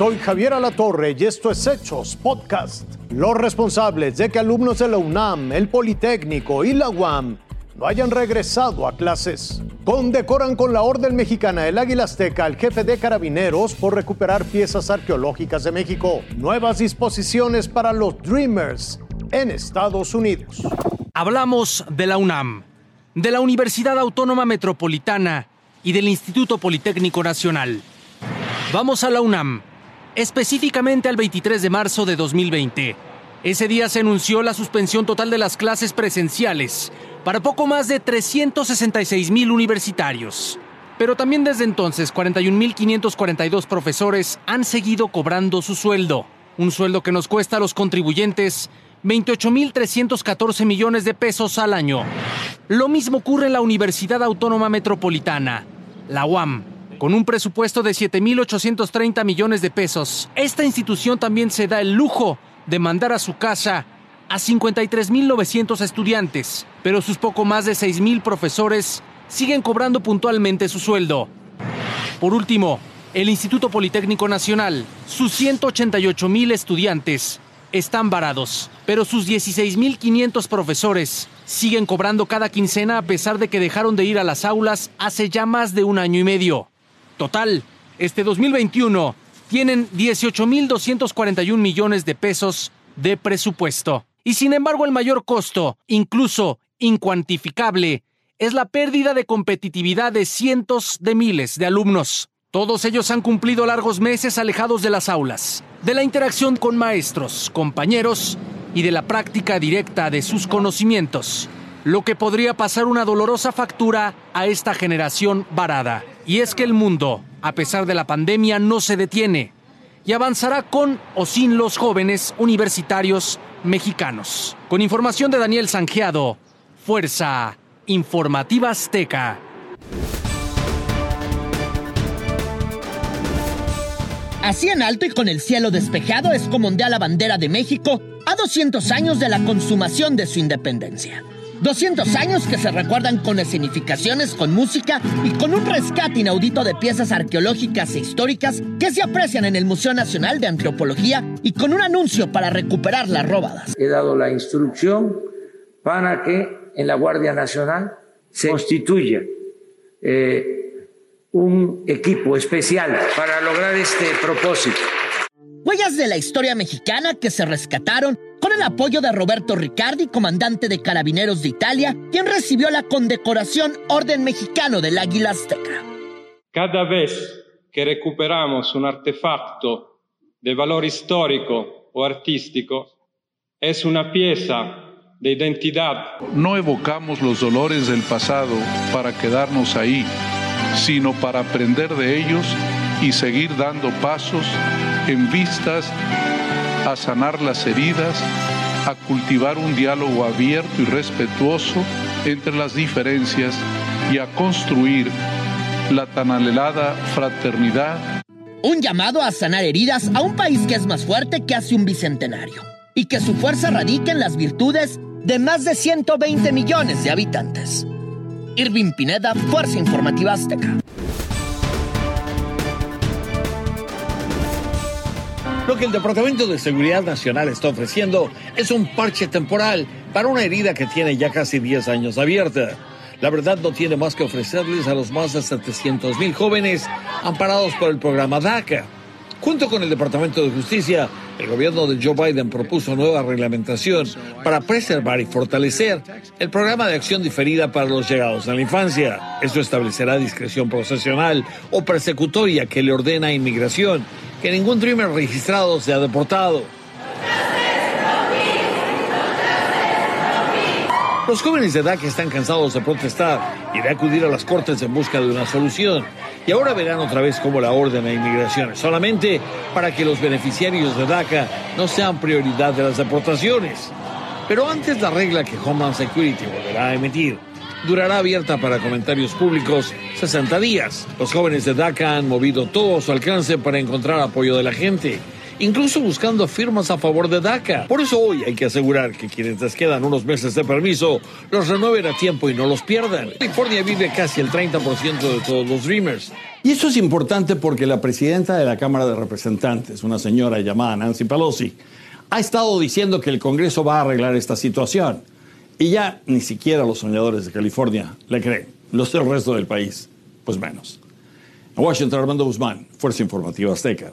Soy Javier Alatorre y esto es Hechos Podcast. Los responsables de que alumnos de la UNAM, el Politécnico y la UAM no hayan regresado a clases. Condecoran con la Orden Mexicana del Águila Azteca al jefe de carabineros por recuperar piezas arqueológicas de México. Nuevas disposiciones para los Dreamers en Estados Unidos. Hablamos de la UNAM, de la Universidad Autónoma Metropolitana y del Instituto Politécnico Nacional. Vamos a la UNAM, específicamente al 23 de marzo de 2020. Ese día se anunció la suspensión total de las clases presenciales para poco más de 366 mil universitarios. Pero también desde entonces 41.542 profesores han seguido cobrando su sueldo, un sueldo que nos cuesta a los contribuyentes 28.314 millones de pesos al año. Lo mismo ocurre en la Universidad Autónoma Metropolitana, la UAM, con un presupuesto de 7.830 millones de pesos. Esta institución también se da el lujo de mandar a su casa a 53.900 estudiantes, pero sus poco más de 6.000 profesores siguen cobrando puntualmente su sueldo. Por último, el Instituto Politécnico Nacional, sus 188.000 estudiantes están varados, pero sus 16.500 profesores siguen cobrando cada quincena a pesar de que dejaron de ir a las aulas hace ya más de un año y medio. Total, este 2021 tienen 18.241 millones de pesos de presupuesto. Y sin embargo el mayor costo, incluso incuantificable, es la pérdida de competitividad de cientos de miles de alumnos. Todos ellos han cumplido largos meses alejados de las aulas, de la interacción con maestros, compañeros y de la práctica directa de sus conocimientos, lo que podría pasar una dolorosa factura a esta generación varada. Y es que el mundo, a pesar de la pandemia, no se detiene y avanzará con o sin los jóvenes universitarios mexicanos. Con información de Daniel Sanjeado, Fuerza Informativa Azteca. Así en alto y con el cielo despejado es como ondea la bandera de México a 200 años de la consumación de su independencia. 200 años que se recuerdan con escenificaciones, con música y con un rescate inaudito de piezas arqueológicas e históricas que se aprecian en el Museo Nacional de Antropología y con un anuncio para recuperar las robadas. He dado la instrucción para que en la Guardia Nacional se constituya eh, un equipo especial para lograr este propósito. Huellas de la historia mexicana que se rescataron con el apoyo de Roberto Riccardi, comandante de Carabineros de Italia, quien recibió la condecoración Orden Mexicano del Águila Azteca. Cada vez que recuperamos un artefacto de valor histórico o artístico, es una pieza de identidad. No evocamos los dolores del pasado para quedarnos ahí sino para aprender de ellos y seguir dando pasos en vistas a sanar las heridas, a cultivar un diálogo abierto y respetuoso entre las diferencias y a construir la tan anhelada fraternidad. Un llamado a sanar heridas a un país que es más fuerte que hace un bicentenario y que su fuerza radica en las virtudes de más de 120 millones de habitantes. Irving Pineda, Fuerza Informativa Azteca. Lo que el Departamento de Seguridad Nacional está ofreciendo es un parche temporal para una herida que tiene ya casi 10 años abierta. La verdad no tiene más que ofrecerles a los más de 700 mil jóvenes amparados por el programa DACA Junto con el Departamento de Justicia, el gobierno de Joe Biden propuso nueva reglamentación para preservar y fortalecer el programa de acción diferida para los llegados a la infancia. Esto establecerá discreción procesional o persecutoria que le ordena a inmigración que ningún dreamer registrado sea deportado. Los jóvenes de DACA están cansados de protestar y de acudir a las cortes en busca de una solución. Y ahora verán otra vez cómo la orden a inmigración solamente para que los beneficiarios de DACA no sean prioridad de las deportaciones. Pero antes la regla que Homeland Security volverá a emitir durará abierta para comentarios públicos 60 días. Los jóvenes de DACA han movido todo su alcance para encontrar apoyo de la gente incluso buscando firmas a favor de DACA. Por eso hoy hay que asegurar que quienes les quedan unos meses de permiso los renueven a tiempo y no los pierdan. California vive casi el 30% de todos los Dreamers. Y eso es importante porque la presidenta de la Cámara de Representantes, una señora llamada Nancy Pelosi, ha estado diciendo que el Congreso va a arreglar esta situación. Y ya ni siquiera los soñadores de California le creen. Los del resto del país, pues menos. En Washington, Armando Guzmán, Fuerza Informativa Azteca.